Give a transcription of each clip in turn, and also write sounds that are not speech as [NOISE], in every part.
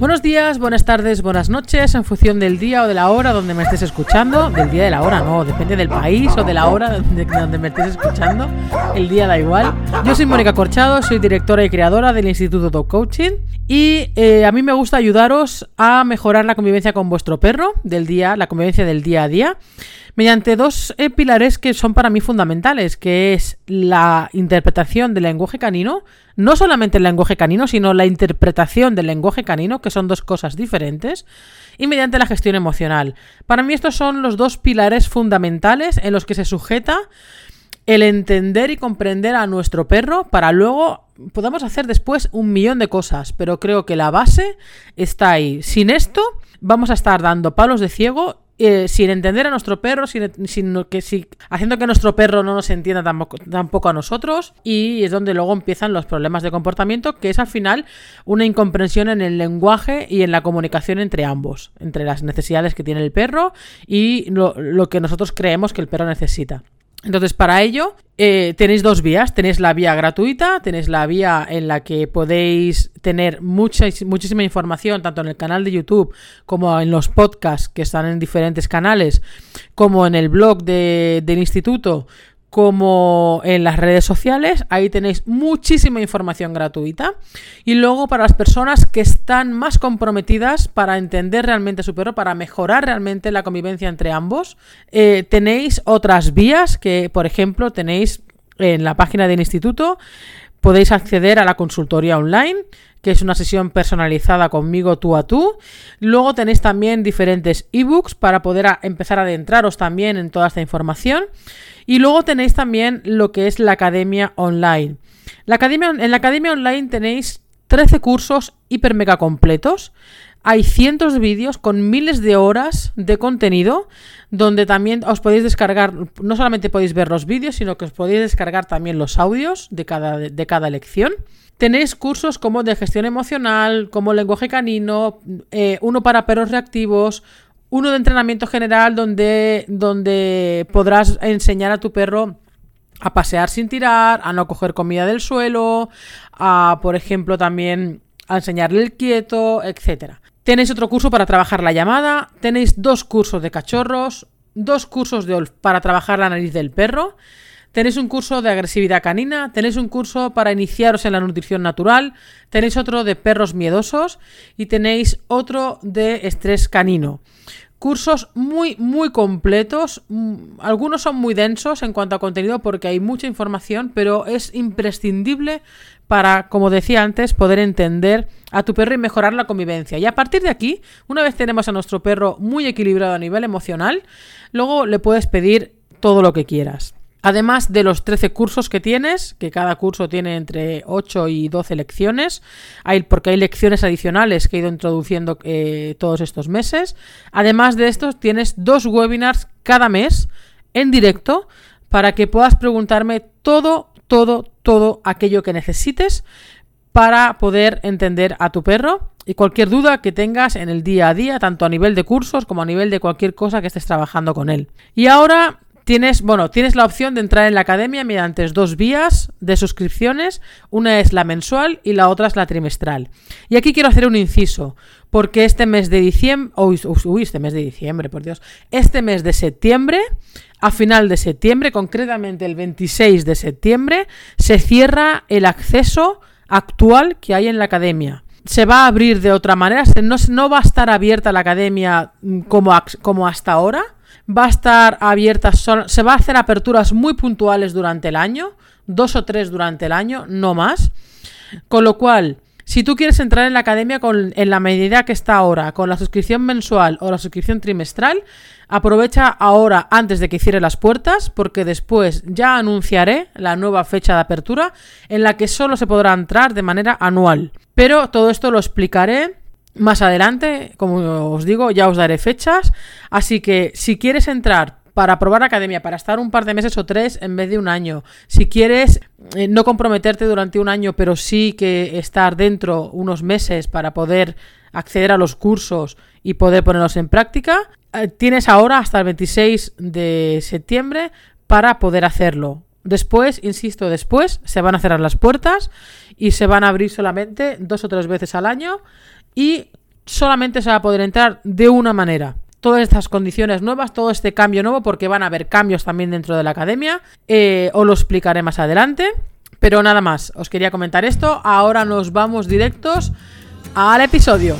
Buenos días, buenas tardes, buenas noches, en función del día o de la hora donde me estés escuchando. Del día de la hora, no, depende del país o de la hora donde, donde me estés escuchando. El día da igual. Yo soy Mónica Corchado, soy directora y creadora del Instituto Dog Coaching y eh, a mí me gusta ayudaros a mejorar la convivencia con vuestro perro del día, la convivencia del día a día mediante dos eh, pilares que son para mí fundamentales, que es la interpretación del lenguaje canino, no solamente el lenguaje canino, sino la interpretación del lenguaje canino, que son dos cosas diferentes, y mediante la gestión emocional. Para mí estos son los dos pilares fundamentales en los que se sujeta el entender y comprender a nuestro perro para luego podamos hacer después un millón de cosas, pero creo que la base está ahí. Sin esto vamos a estar dando palos de ciego eh, sin entender a nuestro perro, sin, que, si, haciendo que nuestro perro no nos entienda tampoco, a nosotros y es donde luego empiezan los problemas de comportamiento, que es al final una incomprensión en el lenguaje y en la comunicación entre ambos, entre las necesidades que tiene el perro y lo que nosotros creemos que el perro necesita. Entonces, para ello, eh, tenéis dos vías. Tenéis la vía gratuita, tenéis la vía en la que podéis tener mucha, muchísima información, tanto en el canal de YouTube como en los podcasts que están en diferentes canales, como en el blog del instituto, como en las redes sociales. Ahí tenéis muchísima información gratuita. Y luego para las personas que están más comprometidas para entender realmente su perro, para mejorar realmente la convivencia entre ambos, eh, tenéis otras vías que, por ejemplo, tenéis en la página del instituto. Podéis acceder a la consultoría online, que es una sesión personalizada conmigo tú a tú. Luego tenéis también diferentes ebooks para poder empezar a adentraros también en toda esta información. Y luego tenéis también lo que es la academia online. La academia, en la academia online tenéis 13 cursos hiper mega completos. Hay cientos de vídeos con miles de horas de contenido donde también os podéis descargar, no solamente podéis ver los vídeos, sino que os podéis descargar también los audios de cada, de cada lección. Tenéis cursos como de gestión emocional, como lenguaje canino, eh, uno para perros reactivos, uno de entrenamiento general donde, donde podrás enseñar a tu perro a pasear sin tirar, a no coger comida del suelo, a, por ejemplo, también a enseñarle el quieto, etc. Tenéis otro curso para trabajar la llamada, tenéis dos cursos de cachorros, dos cursos de para trabajar la nariz del perro, tenéis un curso de agresividad canina, tenéis un curso para iniciaros en la nutrición natural, tenéis otro de perros miedosos y tenéis otro de estrés canino. Cursos muy, muy completos. Mm, algunos son muy densos en cuanto a contenido porque hay mucha información, pero es imprescindible para, como decía antes, poder entender a tu perro y mejorar la convivencia. Y a partir de aquí, una vez tenemos a nuestro perro muy equilibrado a nivel emocional, luego le puedes pedir todo lo que quieras. Además de los 13 cursos que tienes, que cada curso tiene entre 8 y 12 lecciones, hay, porque hay lecciones adicionales que he ido introduciendo eh, todos estos meses. Además de estos, tienes dos webinars cada mes en directo para que puedas preguntarme todo, todo, todo aquello que necesites para poder entender a tu perro y cualquier duda que tengas en el día a día, tanto a nivel de cursos como a nivel de cualquier cosa que estés trabajando con él. Y ahora Tienes, bueno, tienes la opción de entrar en la academia mediante dos vías de suscripciones. Una es la mensual y la otra es la trimestral. Y aquí quiero hacer un inciso, porque este mes de diciembre, uy, este mes de diciembre, por Dios, este mes de septiembre, a final de septiembre, concretamente el 26 de septiembre, se cierra el acceso actual que hay en la academia se va a abrir de otra manera, no, no va a estar abierta la academia mm, como, como hasta ahora, va a estar abierta, se va a hacer aperturas muy puntuales durante el año, dos o tres durante el año, no más. Con lo cual, si tú quieres entrar en la academia con, en la medida que está ahora, con la suscripción mensual o la suscripción trimestral, aprovecha ahora antes de que cierre las puertas, porque después ya anunciaré la nueva fecha de apertura en la que solo se podrá entrar de manera anual. Pero todo esto lo explicaré más adelante, como os digo, ya os daré fechas. Así que si quieres entrar para probar academia, para estar un par de meses o tres en vez de un año, si quieres eh, no comprometerte durante un año, pero sí que estar dentro unos meses para poder acceder a los cursos y poder ponerlos en práctica, eh, tienes ahora hasta el 26 de septiembre para poder hacerlo. Después, insisto, después se van a cerrar las puertas y se van a abrir solamente dos o tres veces al año y solamente se va a poder entrar de una manera. Todas estas condiciones nuevas, todo este cambio nuevo, porque van a haber cambios también dentro de la academia, eh, os lo explicaré más adelante. Pero nada más, os quería comentar esto. Ahora nos vamos directos al episodio.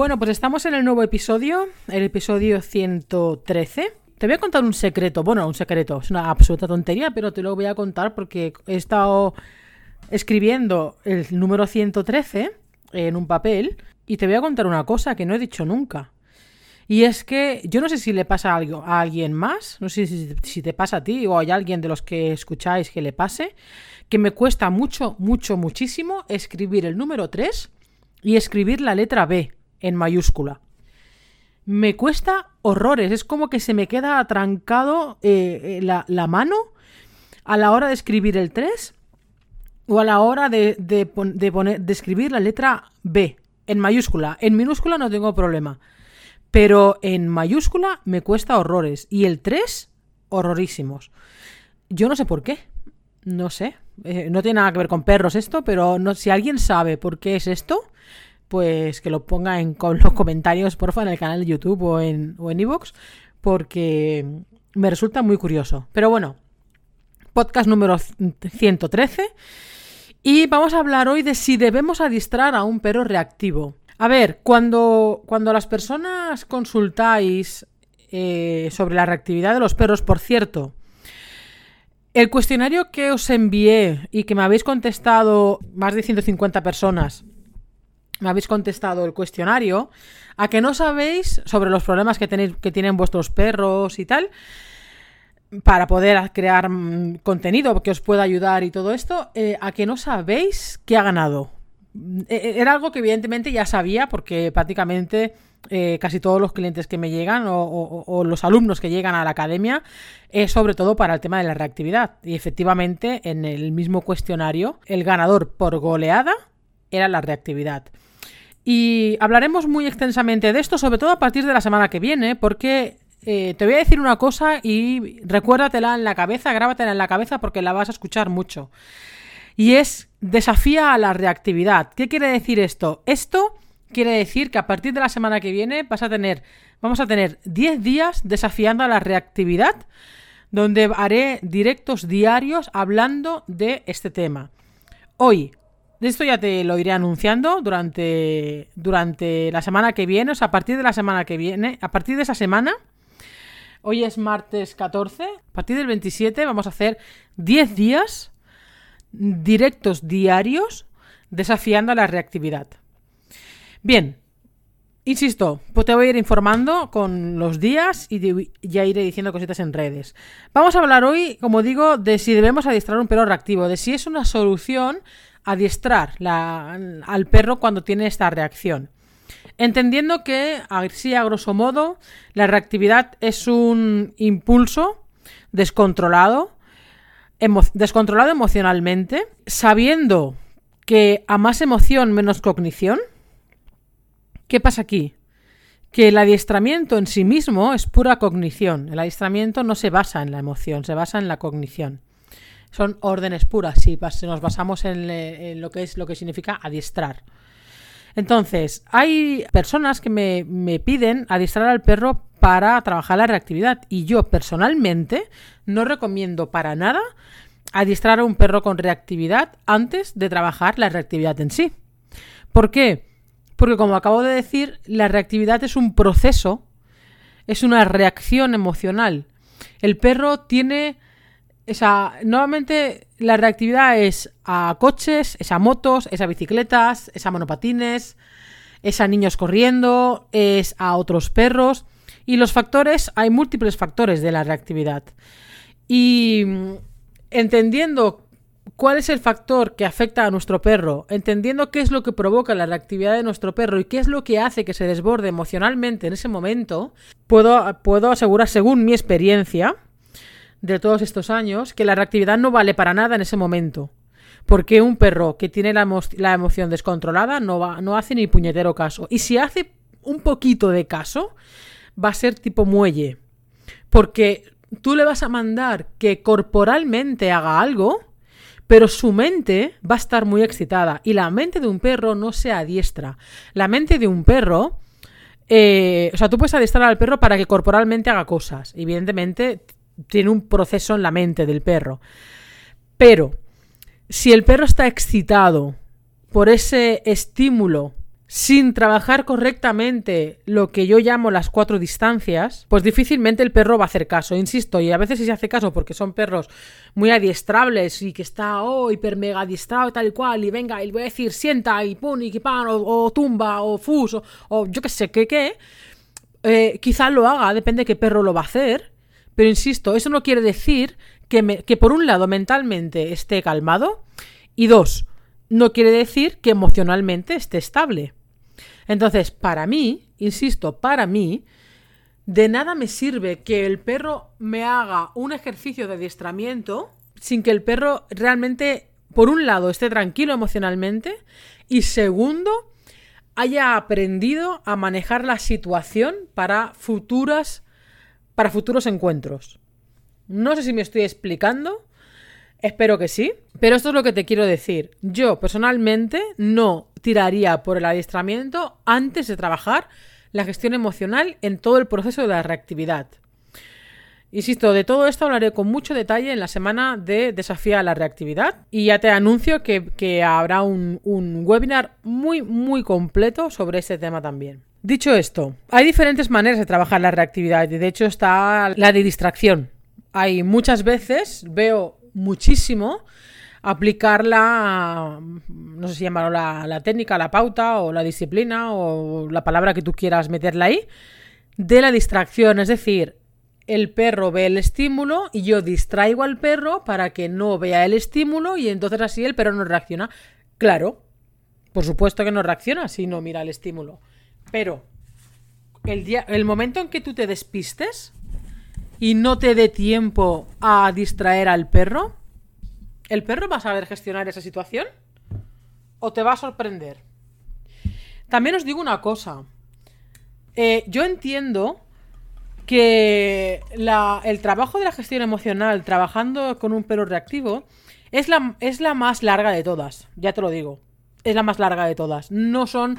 Bueno, pues estamos en el nuevo episodio, el episodio 113. Te voy a contar un secreto, bueno, un secreto, es una absoluta tontería, pero te lo voy a contar porque he estado escribiendo el número 113 en un papel y te voy a contar una cosa que no he dicho nunca. Y es que yo no sé si le pasa algo a alguien más, no sé si, si, te pasa a ti o hay alguien de los que escucháis que le pase, que me cuesta mucho, mucho, muchísimo escribir el número 3 y escribir la letra B en mayúscula. Me cuesta horrores, es como que se me queda atrancado eh, eh, la, mano a la hora de escribir el 3 o a la hora de, de, poner, de escribir la letra B en mayúscula. En minúscula no tengo problema, pero en mayúscula me cuesta horrores y el 3 horrorísimos. Yo no sé por qué, no sé, eh, no tiene nada que ver con perros esto, pero no, si alguien sabe por qué es esto, pues que lo ponga en los comentarios, porfa, en el canal de YouTube o en o en porque me resulta muy curioso. Pero bueno, podcast número 113 y vamos a hablar hoy de si debemos adiestrar a un perro reactivo. A ver, cuando, cuando las personas consultáis eh, sobre la reactividad de los perros, por cierto, el cuestionario que os envié y que me habéis contestado más de 150 personas me habéis contestado el cuestionario, a que no sabéis sobre los problemas que, tenéis, que tienen vuestros perros y tal, para poder crear mm, contenido que os pueda ayudar y todo esto, eh, a que no sabéis qué ha ganado. E, e, era algo que evidentemente ya sabía porque prácticamente eh, casi todos los clientes que me llegan o, los alumnos que llegan a la academia es sobre todo para el tema de la reactividad. Y efectivamente en el mismo cuestionario el ganador por goleada era la reactividad. Y hablaremos muy extensamente de esto, sobre todo a partir de la semana que viene, porque eh, te voy a decir una cosa y recuérdatela en la cabeza, grábatela en la cabeza porque la vas a escuchar mucho. Y es desafía a la reactividad. ¿Qué quiere decir esto? Esto quiere decir que a partir de la semana que viene vas a tener, vamos a tener 10 días desafiando a la reactividad, donde haré directos diarios hablando de este tema. Hoy, esto ya te lo iré anunciando durante, durante la semana que viene, o sea, a partir de la semana que viene, a partir de esa semana, hoy es martes 14, a partir del 27 vamos a hacer 10 días directos diarios desafiando la reactividad. Bien, Insisto, pues te voy a ir informando con los días y ya iré diciendo cositas en redes. Vamos a hablar hoy, como digo, de si debemos adiestrar un perro reactivo, de si es una solución adiestrar al perro cuando tiene esta reacción. Entendiendo que, así a grosso modo, la reactividad es un impulso descontrolado, descontrolado emocionalmente, sabiendo que a más emoción menos cognición. ¿Qué pasa aquí? Que el adiestramiento en sí mismo es pura cognición. El adiestramiento no se basa en la emoción, se basa en la cognición son órdenes puras, si nos basamos en, lo que es lo que significa adiestrar. Entonces, hay personas que me, me, piden adiestrar al perro para trabajar la reactividad y yo personalmente no recomiendo para nada adiestrar a un perro con reactividad antes de trabajar la reactividad en sí. ¿Por qué? Porque como acabo de decir, la reactividad es un proceso, es una reacción emocional. El perro tiene esa, nuevamente la reactividad es a coches, es a motos, es a bicicletas, es a monopatines, es a niños corriendo, es a otros perros. Y los factores, hay múltiples factores de la reactividad. Y mm, entendiendo cuál es el factor que afecta a nuestro perro, entendiendo qué es lo que provoca la reactividad de nuestro perro y qué es lo que hace que se desborde emocionalmente en ese momento, puedo, puedo asegurar, según mi experiencia, de todos estos años que la reactividad no vale para nada en ese momento. Porque un perro que tiene la, emoción descontrolada no, va, no hace ni puñetero caso. Y si hace un poquito de caso, va a ser tipo muelle. Porque tú le vas a mandar que corporalmente haga algo, pero su mente va a estar muy excitada. Y la mente de un perro no se adiestra. La mente de un perro... eh, o sea, tú puedes adiestrar al perro para que corporalmente haga cosas. Evidentemente, tiene un proceso en la mente del perro. Pero, si el perro está excitado por ese estímulo sin trabajar correctamente lo que yo llamo las cuatro distancias, pues difícilmente el perro va a hacer caso, insisto, y a veces sí se hace caso porque son perros muy adiestrables y que está, oh, hiper mega adiestrado tal cual, y venga, y voy a decir sienta y pun y pan, o, o tumba, o fus, o, o yo qué sé, qué, qué, eh, quizá lo haga, depende de qué perro lo va a hacer, pero insisto, eso no quiere decir que, que por un lado mentalmente esté calmado y dos, no quiere decir que emocionalmente esté estable. Entonces, para mí, insisto, para mí, de nada me sirve que el perro me haga un ejercicio de adiestramiento sin que el perro realmente, por un lado, esté tranquilo emocionalmente y segundo, haya aprendido a manejar la situación para futuras para futuros encuentros. No sé si me estoy explicando, espero que sí, pero esto es lo que te quiero decir. Yo personalmente no tiraría por el adiestramiento antes de trabajar la gestión emocional en todo el proceso de la reactividad. Insisto, de todo esto hablaré con mucho detalle en la semana de Desafía a la Reactividad y ya te anuncio que, habrá un, un webinar muy, muy completo sobre este tema también. Dicho esto, hay diferentes maneras de trabajar la reactividad y de hecho está la de distracción. Hay muchas veces, veo muchísimo, aplicar la, no sé si llamarlo la, la técnica, la pauta o la disciplina o la palabra que tú quieras meterla ahí, de la distracción. Es decir, el perro ve el estímulo y yo distraigo al perro para que no vea el estímulo y entonces así el perro no reacciona. Claro, por supuesto que no reacciona si no mira el estímulo. Pero el, día, el momento en que tú te despistes y no te dé tiempo a distraer al perro, ¿el perro va a saber gestionar esa situación? ¿O te va a sorprender? También os digo una cosa. Eh, yo entiendo que la- el trabajo de la gestión emocional trabajando con un perro reactivo es la, es la más larga de todas, ya te lo digo. Es la más larga de todas. No son...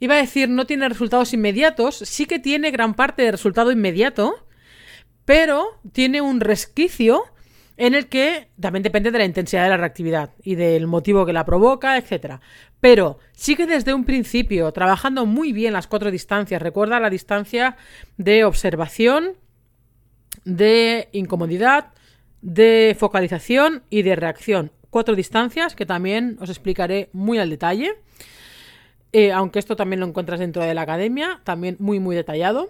Iba a decir, no tiene resultados inmediatos, sí que tiene gran parte de resultado inmediato, pero tiene un resquicio en el que también depende de la intensidad de la reactividad y del motivo que la provoca, etcétera. Pero sí que desde un principio, trabajando muy bien las cuatro distancias, recuerda la distancia de observación, de incomodidad, de focalización y de reacción. Cuatro distancias que también os explicaré muy al detalle. Eh, aunque esto también lo encuentras dentro de la academia, también muy muy detallado.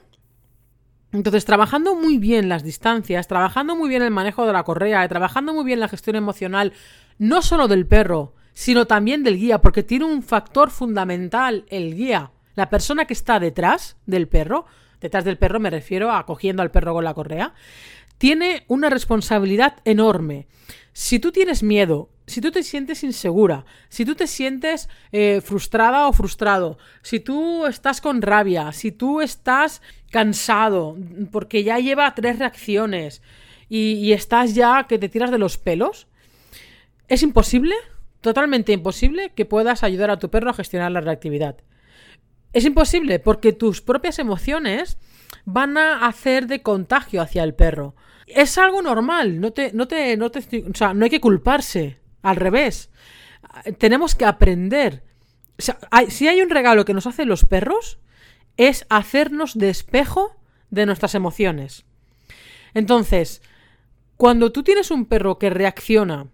Entonces, trabajando muy bien las distancias, trabajando muy bien el manejo de la correa, trabajando muy bien la gestión emocional, no solo del perro, sino también del guía, porque tiene un factor fundamental el guía, la persona que está detrás del perro, detrás del perro me refiero a cogiendo al perro con la correa, tiene una responsabilidad enorme. Si tú tienes miedo, si tú te sientes insegura, si tú te sientes eh, frustrada o frustrado, si tú estás con rabia, si tú estás cansado porque ya lleva tres reacciones y, y estás ya que te tiras de los pelos, es imposible, totalmente imposible que puedas ayudar a tu perro a gestionar la reactividad. Es imposible porque tus propias emociones van a hacer de contagio hacia el perro. Es algo normal, no te, no te, no te, o sea, no hay que culparse, al revés. Tenemos que aprender. Si hay un regalo que nos hacen los perros, es hacernos de espejo de nuestras emociones. Entonces, cuando tú tienes un perro que reacciona,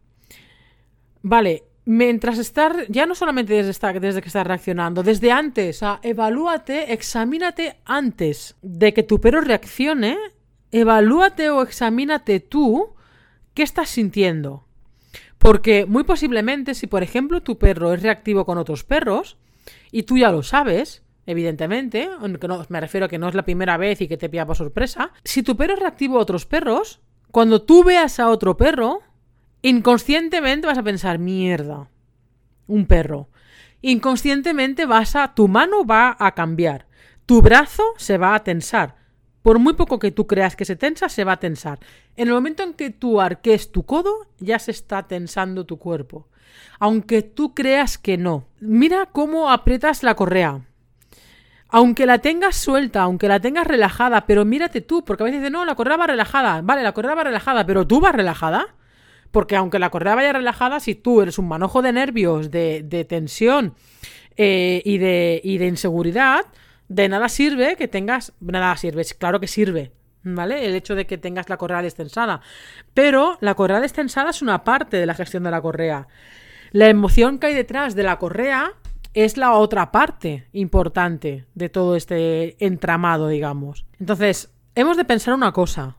vale, mientras estar, ya no solamente desde, desde que estás reaccionando, desde antes, evalúate, examínate antes de que tu perro reaccione, evalúate o examínate tú qué estás sintiendo. Porque muy posiblemente, si por ejemplo tu perro es reactivo con otros perros, y tú ya lo sabes, evidentemente, aunque no, me refiero a que no es la primera vez y que te pilla por sorpresa, si tu perro es reactivo a otros perros, cuando tú veas a otro perro, inconscientemente vas a pensar, mierda, un perro. Inconscientemente vas a, tu mano va a cambiar, tu brazo se va a tensar. Por muy poco que tú creas que se tensa, se va a tensar. En el momento en que tú arques tu codo, ya se está tensando tu cuerpo. Aunque tú creas que no. Mira cómo aprietas la correa. Aunque la tengas suelta, aunque la tengas relajada, pero mírate tú, porque a veces dices, no, la correa va relajada. Vale, la correa va relajada, pero tú vas relajada. Porque aunque la correa vaya relajada, si tú eres un manojo de nervios, de, tensión eh, y, de, y de inseguridad, de nada sirve que tengas. Nada sirve, claro que sirve, ¿vale? El hecho de que tengas la correa destensada. Pero la correa destensada es una parte de la gestión de la correa. La emoción que hay detrás de la correa es la otra parte importante de todo este entramado, digamos. Entonces, hemos de pensar una cosa.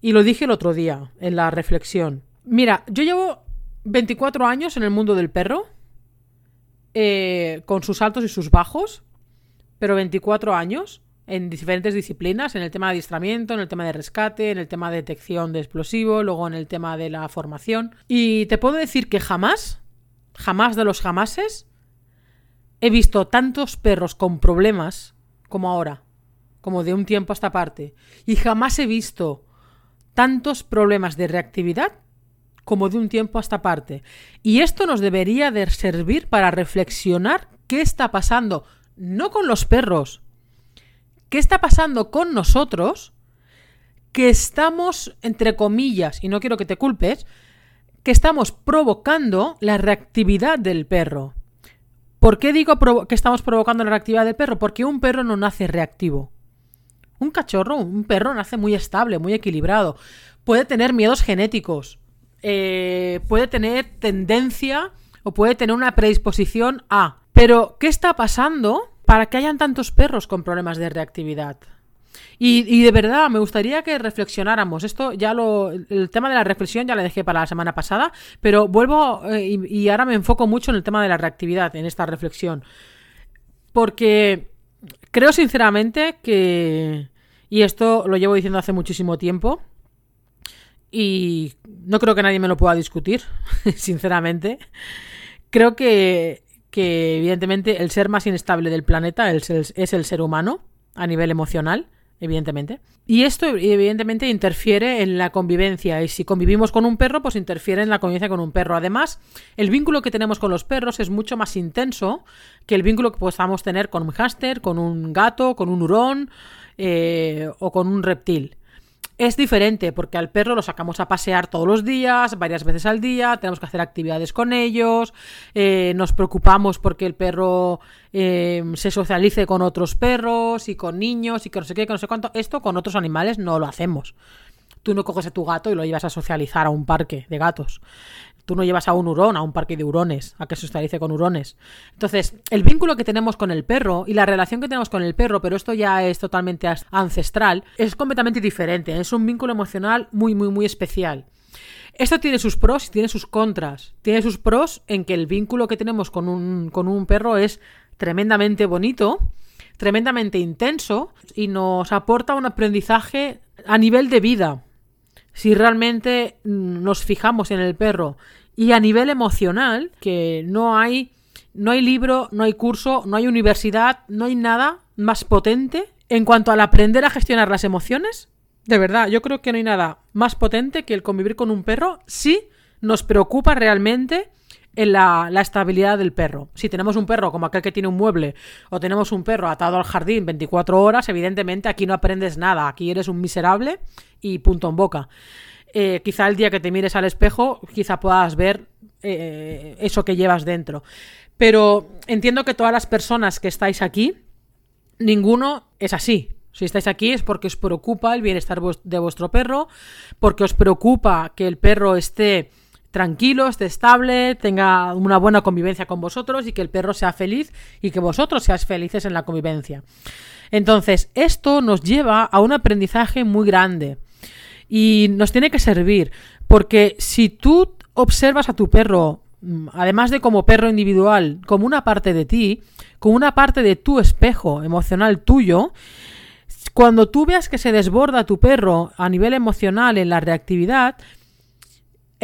Y lo dije el otro día, en la reflexión. Mira, yo llevo 24 años en el mundo del perro, eh, con sus altos y sus bajos, pero 24 años en diferentes disciplinas, en el tema de adiestramiento, en el tema de rescate, en el tema de detección de explosivo, luego en el tema de la formación. Y te puedo decir que jamás, jamás de los jamases, he visto tantos perros con problemas como ahora, como de un tiempo a esta parte. Y jamás he visto tantos problemas de reactividad como de un tiempo a esta parte. Y esto nos debería de servir para reflexionar qué está pasando, no con los perros, qué está pasando con nosotros, que estamos, entre comillas, y no quiero que te culpes, que estamos provocando la reactividad del perro. ¿Por qué digo que estamos provocando la reactividad del perro? Porque un perro no nace reactivo. Un cachorro, un perro nace muy estable, muy equilibrado. Puede tener miedos genéticos, eh, puede tener tendencia o puede tener una predisposición a. Pero, ¿qué está pasando para que hayan tantos perros con problemas de reactividad? Y, de verdad, me gustaría que reflexionáramos. Esto ya lo. El tema de la reflexión ya lo dejé para la semana pasada, pero vuelvo eh, y ahora me enfoco mucho en el tema de la reactividad, en esta reflexión. Porque creo sinceramente que. Y esto lo llevo diciendo hace muchísimo tiempo y no creo que nadie me lo pueda discutir, [LAUGHS] sinceramente. Creo que, que, evidentemente, el ser más inestable del planeta es el, ser humano a nivel emocional, evidentemente. Y esto, evidentemente, interfiere en la convivencia. Y si convivimos con un perro, pues interfiere en la convivencia con un perro. Además, el vínculo que tenemos con los perros es mucho más intenso que el vínculo que podamos tener con un hámster, con un gato, con un hurón eh, o con un reptil. Es diferente porque al perro lo sacamos a pasear todos los días, varias veces al día, tenemos que hacer actividades con ellos, eh, nos preocupamos porque el perro eh, se socialice con otros perros y con niños y que no sé qué, que no sé cuánto. Esto con otros animales no lo hacemos. Tú no coges a tu gato y lo llevas a socializar a un parque de gatos. Tú no llevas a un hurón a un parque de hurones, a que socialice con hurones. Entonces, el vínculo que tenemos con el perro y la relación que tenemos con el perro, pero esto ya es totalmente ancestral, es completamente diferente. Es un vínculo emocional muy, muy, muy especial. Esto tiene sus pros y tiene sus contras. Tiene sus pros en que el vínculo que tenemos con un, con un perro es tremendamente bonito, tremendamente intenso y nos aporta un aprendizaje a nivel de vida si realmente mm, nos fijamos en el perro y a nivel emocional, que no hay, no hay libro, no hay curso, no hay universidad, no hay nada más potente en cuanto al aprender a gestionar las emociones. De verdad, yo creo que no hay nada más potente que el convivir con un perro si nos preocupa realmente en la, estabilidad del perro. Si tenemos un perro como aquel que tiene un mueble o tenemos un perro atado al jardín 24 horas, evidentemente aquí no aprendes nada, aquí eres un miserable y punto en boca. Eh, quizá el día que te mires al espejo, quizá puedas ver eh, eso que llevas dentro. Pero entiendo que todas las personas que estáis aquí, ninguno es así. Si estáis aquí es porque os preocupa el bienestar de vuestro perro, porque os preocupa que el perro esté tranquilo, esté estable, tenga una buena convivencia con vosotros y que el perro sea feliz y que vosotros seáis felices en la convivencia. Entonces, esto nos lleva a un aprendizaje muy grande y nos tiene que servir porque si tú observas a tu perro, mm, además de como perro individual, como una parte de ti, como una parte de tu espejo emocional tuyo, cuando tú veas que se desborda tu perro a nivel emocional en la reactividad,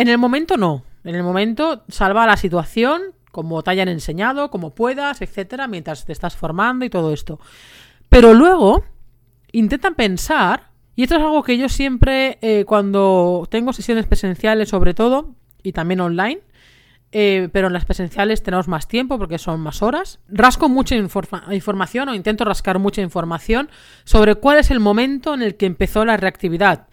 en el momento no. En el momento salva la situación, como te hayan enseñado, como puedas, etcétera, mientras te estás formando y todo esto. Pero luego, intenta pensar, y esto es algo que yo siempre, eh, cuando tengo sesiones presenciales sobre todo, y también online, eh, pero en las presenciales tenemos más tiempo porque son más horas. Rasco mucha información o intento rascar mucha información sobre cuál es el momento en el que empezó la reactividad.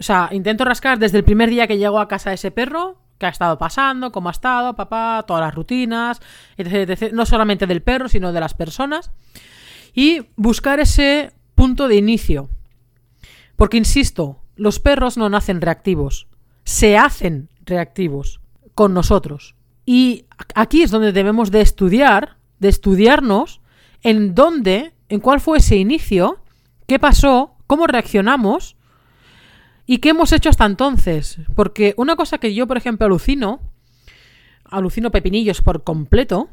O sea, intento rascar desde el primer día que llegó a casa ese perro, qué ha estado pasando, cómo ha estado, papá, todas las rutinas, etc, no solamente del perro, sino de las personas. Y buscar ese punto de inicio. Porque, insisto, los perros no nacen reactivos, se hacen reactivos con nosotros. Y aquí es donde debemos de estudiar, de estudiarnos en dónde, en cuál fue ese inicio, qué pasó, cómo reaccionamos y qué hemos hecho hasta entonces. Porque una cosa que yo, por ejemplo, alucino, alucino pepinillos por completo,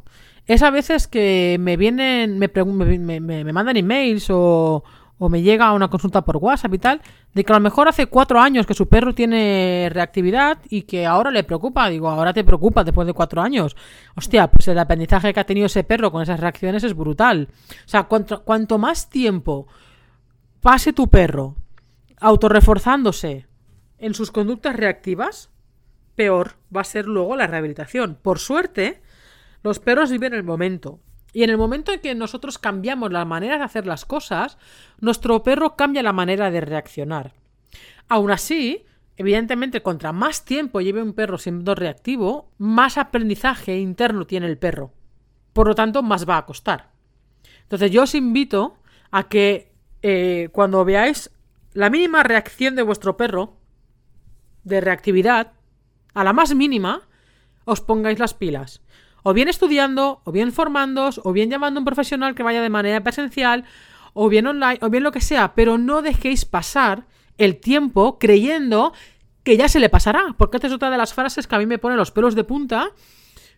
es a veces que me vienen, me, me, me mandan emails o, o me llega una consulta por WhatsApp y tal, de que a lo mejor hace cuatro años que su perro tiene reactividad y que ahora le preocupa. Digo, ahora te preocupa después de cuatro años. Hostia, pues el aprendizaje que ha tenido ese perro con esas reacciones es brutal. O sea, cuanto, cuanto más tiempo pase tu perro autorreforzándose en sus conductas reactivas, peor va a ser luego la rehabilitación. Por suerte, los perros viven el momento. Y en el momento en que nosotros cambiamos la manera de hacer las cosas, nuestro perro cambia la manera de reaccionar. Aún así, evidentemente, contra más tiempo lleve un perro siendo reactivo, más aprendizaje interno tiene el perro. Por lo tanto, más va a costar. Entonces, yo os invito a que eh, cuando veáis la mínima reacción de vuestro perro, de reactividad, a la más mínima, os pongáis las pilas. O bien estudiando, o bien formándoos, o bien llamando a un profesional que vaya de manera presencial, o bien online, o bien lo que sea, pero no dejéis pasar el tiempo creyendo que ya se le pasará, porque esta es otra de las frases que a mí me pone los pelos de punta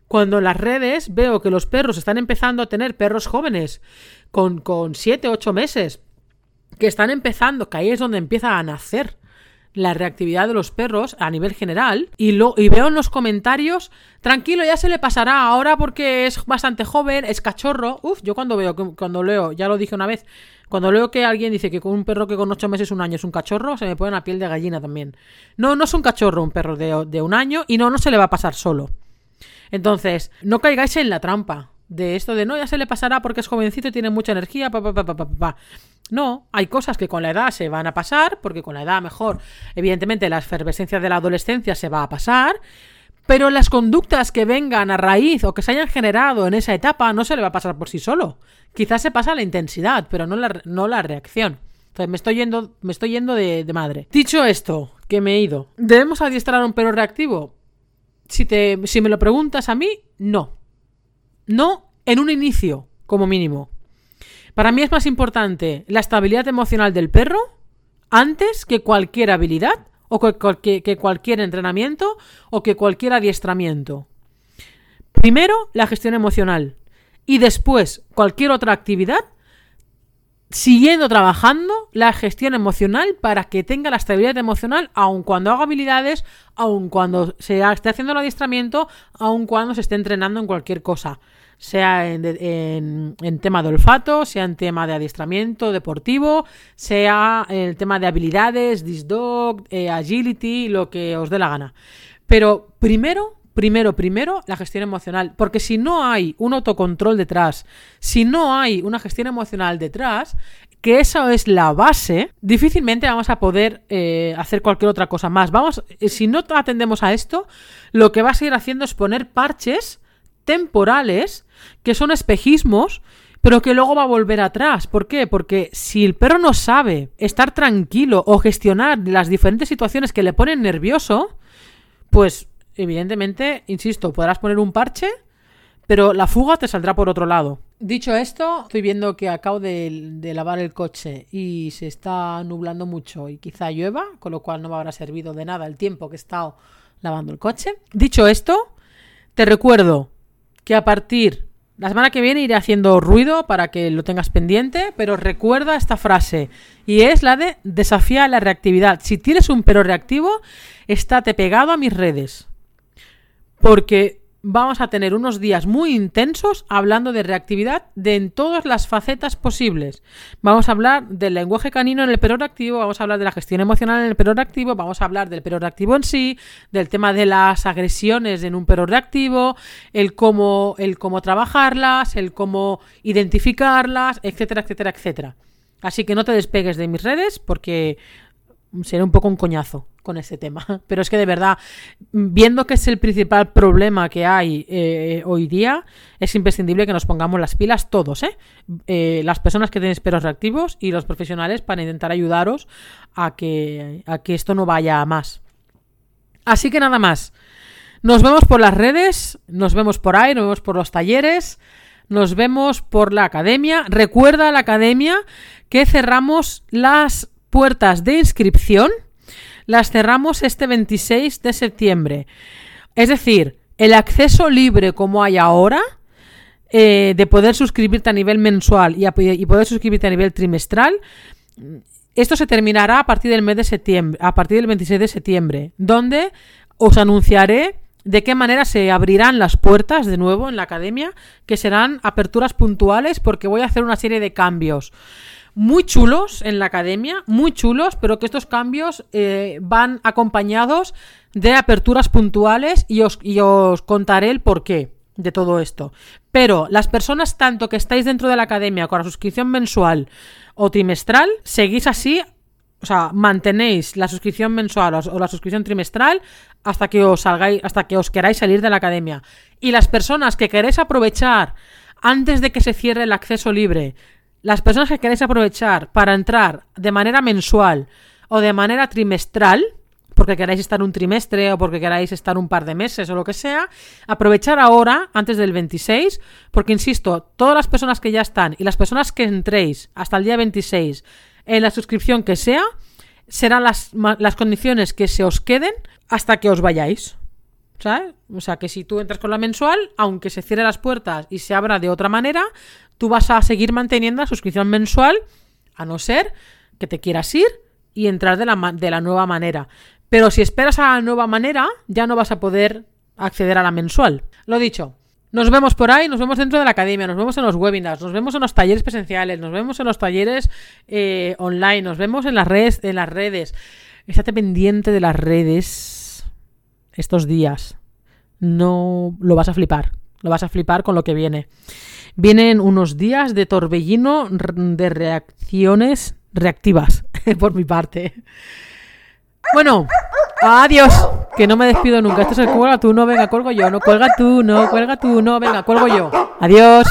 cuando en las redes veo que los perros están empezando a tener perros jóvenes con, con 7, 8 meses, que están empezando, que ahí es donde empieza a nacer la reactividad de los perros a nivel general y, lo, y veo en los comentarios, tranquilo, ya se le pasará ahora porque es bastante joven, es cachorro. Uf, yo cuando veo, cuando leo, ya lo dije una vez, cuando leo que alguien dice que con un perro que con ocho meses, un año es un cachorro, se me pone la piel de gallina también. No, no es un cachorro un perro de, de un año y no, no se le va a pasar solo. Entonces, no caigáis en la trampa de esto de no, ya se le pasará porque es jovencito y tiene mucha energía, pa, pa, pa, pa, pa, pa. No, hay cosas que con la edad se van a pasar, porque con la edad mejor, evidentemente la efervescencia de la adolescencia se va a pasar, pero las conductas que vengan a raíz o que se hayan generado en esa etapa no se le va a pasar por sí solo. Quizás se pasa la intensidad, pero no la, no la reacción. Entonces me estoy yendo, me estoy yendo de, de madre. Dicho esto, que me he ido, ¿debemos adiestrar a un perro reactivo? Si, te, si me lo preguntas a mí, no. No en un inicio, como mínimo. Para mí es más importante la estabilidad emocional del perro antes que cualquier habilidad o que, cualquier entrenamiento o que cualquier adiestramiento. Primero, la gestión emocional y después cualquier otra actividad siguiendo trabajando la gestión emocional para que tenga la estabilidad emocional aun cuando haga habilidades, aun cuando se esté haciendo el adiestramiento, aun cuando se esté entrenando en cualquier cosa sea en, tema de olfato, sea en tema de adiestramiento deportivo, sea en el tema de habilidades, disdog, eh, agility, lo que os dé la gana. Pero primero, primero, primero, la gestión emocional. Porque si no hay un autocontrol detrás, si no hay una gestión emocional detrás, que esa es la base, difícilmente vamos a poder eh, hacer cualquier otra cosa más. Vamos, eh, si no atendemos a esto, lo que va a seguir haciendo es poner parches temporales que son espejismos, pero que luego va a volver atrás. ¿Por qué? Porque si el perro no sabe estar tranquilo o gestionar las diferentes situaciones que le ponen nervioso, pues evidentemente, insisto, podrás poner un parche, pero la fuga te saldrá por otro lado. Dicho esto, estoy viendo que acabo de, lavar el coche y se está nublando mucho y quizá llueva, con lo cual no me habrá servido de nada el tiempo que he estado lavando el coche. Dicho esto, te recuerdo que a partir la semana que viene iré haciendo ruido para que lo tengas pendiente, pero recuerda esta frase y es la de desafía la reactividad. Si tienes un perro reactivo, estate pegado a mis redes. Porque vamos a tener unos días muy intensos hablando de reactividad de en todas las facetas posibles. Vamos a hablar del lenguaje canino en el perro reactivo, vamos a hablar de la gestión emocional en el perro reactivo, vamos a hablar del perro reactivo en sí, del tema de las agresiones en un perro reactivo, el cómo, el cómo trabajarlas, el cómo identificarlas, etcétera, etcétera, etcétera. Así que no te despegues de mis redes porque seré un poco un coñazo con este tema. [LAUGHS] Pero es que de verdad, viendo que es el principal problema que hay eh, hoy día, es imprescindible que nos pongamos las pilas todos, ¿eh? ¿eh? las personas que tenéis perros reactivos y los profesionales para intentar ayudaros a que, a que esto no vaya a más. Así que nada más. Nos vemos por las redes, nos vemos por ahí, nos vemos por los talleres, nos vemos por la academia. Recuerda la academia que cerramos las puertas de inscripción las cerramos este 26 de septiembre. Es decir, el acceso libre como hay ahora, eh, de poder suscribirte a nivel mensual y, y, poder suscribirte a nivel trimestral, esto se terminará a partir del mes de septiembre, a partir del 26 de septiembre, donde os anunciaré de qué manera se abrirán las puertas de nuevo en la academia, que serán aperturas puntuales porque voy a hacer una serie de cambios muy chulos en la academia, muy chulos, pero que estos cambios eh, van acompañados de aperturas puntuales y os, y os contaré el porqué de todo esto. Pero las personas tanto que estáis dentro de la academia con la suscripción mensual o trimestral, seguís así, o sea, mantenéis la suscripción mensual o la suscripción trimestral hasta que os salgáis, hasta que os queráis salir de la academia. Y las personas que queréis aprovechar antes de que se cierre el acceso libre las personas que queréis aprovechar para entrar de manera mensual o de manera trimestral, porque queráis estar un trimestre o porque queráis estar un par de meses o lo que sea, aprovechar ahora, antes del 26, porque insisto, todas las personas que ya están y las personas que entréis hasta el día 26 en la suscripción que sea, serán las, las condiciones que se os queden hasta que os vayáis. ¿Sabes? O sea, que si tú entras con la mensual, aunque se cierren las puertas y se abra de otra manera, tú vas a seguir manteniendo la suscripción mensual, a no ser que te quieras ir y entrar de la, de la nueva manera. Pero si esperas a la nueva manera, ya no vas a poder acceder a la mensual. Lo dicho, nos vemos por ahí, nos vemos dentro de la academia, nos vemos en los webinars, nos vemos en los talleres presenciales, nos vemos en los talleres eh, online, nos vemos en las redes, en las redes. Estate pendiente de las redes estos días. No lo vas a flipar. Lo vas a flipar con lo que viene. Vienen unos días de torbellino de reacciones reactivas, [LAUGHS] por mi parte. Bueno, adiós. Que no me despido nunca. Esto es el cuelga tú, no, venga, cuelgo yo. No cuelga tú, no, cuelga tú, no, venga, cuelgo yo. Adiós.